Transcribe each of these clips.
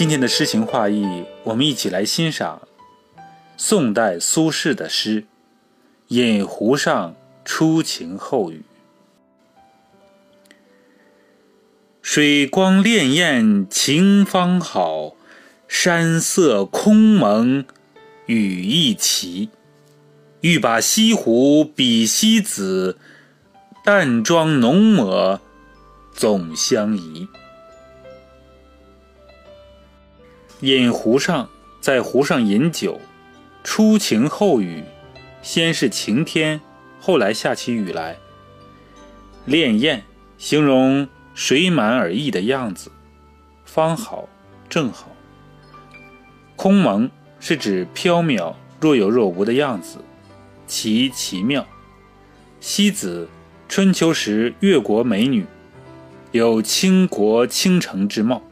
今天的诗情画意，我们一起来欣赏宋代苏轼的诗《饮湖上初晴后雨》。水光潋滟晴方好，山色空蒙雨亦奇。欲把西湖比西子，淡妆浓抹总相宜。饮湖上，在湖上饮酒，初晴后雨，先是晴天，后来下起雨来。潋滟，形容水满而溢的样子，方好，正好。空蒙是指缥缈若有若无的样子，奇奇妙。西子，春秋时越国美女，有倾国倾城之貌。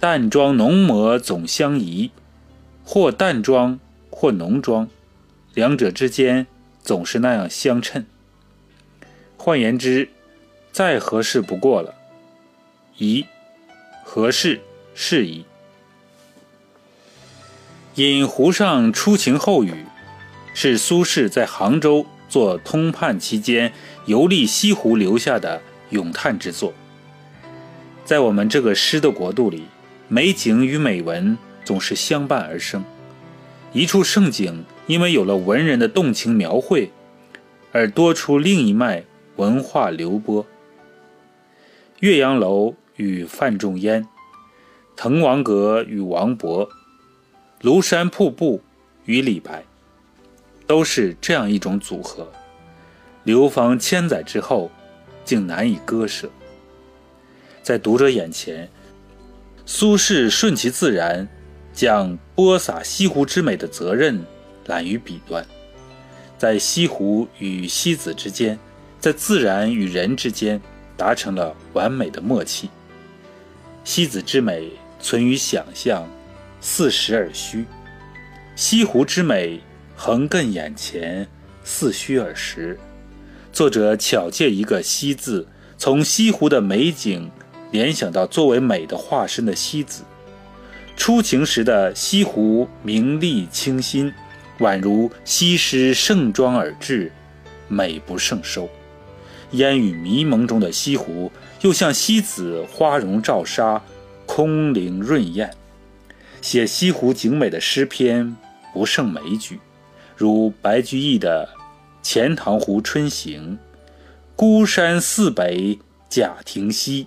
淡妆浓抹总相宜，或淡妆或浓妆，两者之间总是那样相称。换言之，再合适不过了。宜，合适，适宜。饮湖上初晴后雨，是苏轼在杭州做通判期间游历西湖留下的咏叹之作。在我们这个诗的国度里。美景与美文总是相伴而生，一处盛景因为有了文人的动情描绘，而多出另一脉文化流波。岳阳楼与范仲淹，滕王阁与王勃，庐山瀑布与李白，都是这样一种组合。流芳千载之后，竟难以割舍。在读者眼前。苏轼顺其自然，将播撒西湖之美的责任揽于笔端，在西湖与西子之间，在自然与人之间，达成了完美的默契。西子之美存于想象，似实而虚；西湖之美横亘眼前，似虚而实。作者巧借一个“西”字，从西湖的美景。联想到作为美的化身的西子，初晴时的西湖明丽清新，宛如西施盛装而至，美不胜收。烟雨迷蒙中的西湖，又像西子花容照纱，空灵润艳。写西湖景美的诗篇不胜枚举，如白居易的《钱塘湖春行》：“孤山寺北贾亭西。”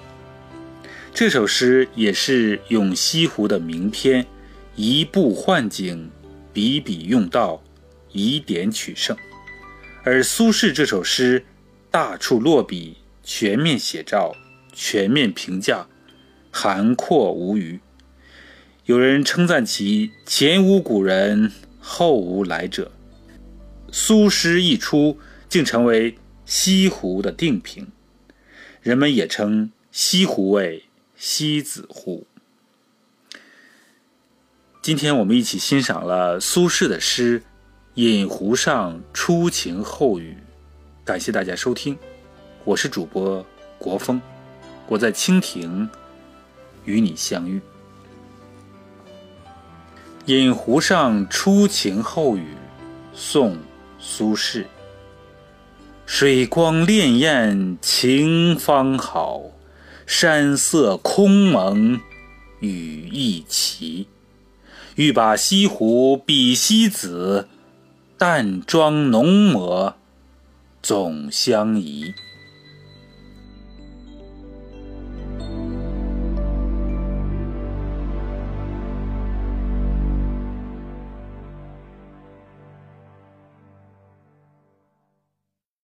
这首诗也是咏西湖的名篇，移步换景，笔笔用道，以点取胜。而苏轼这首诗大处落笔，全面写照，全面评价，涵括无余。有人称赞其前无古人，后无来者。苏诗一出，竟成为西湖的定评。人们也称西湖为。西子湖。今天我们一起欣赏了苏轼的诗《饮湖上初晴后雨》，感谢大家收听，我是主播国风，我在蜻蜓与你相遇。《饮湖上初晴后雨》，宋·苏轼。水光潋滟晴方好。山色空蒙雨亦奇，欲把西湖比西子，淡妆浓抹总相宜。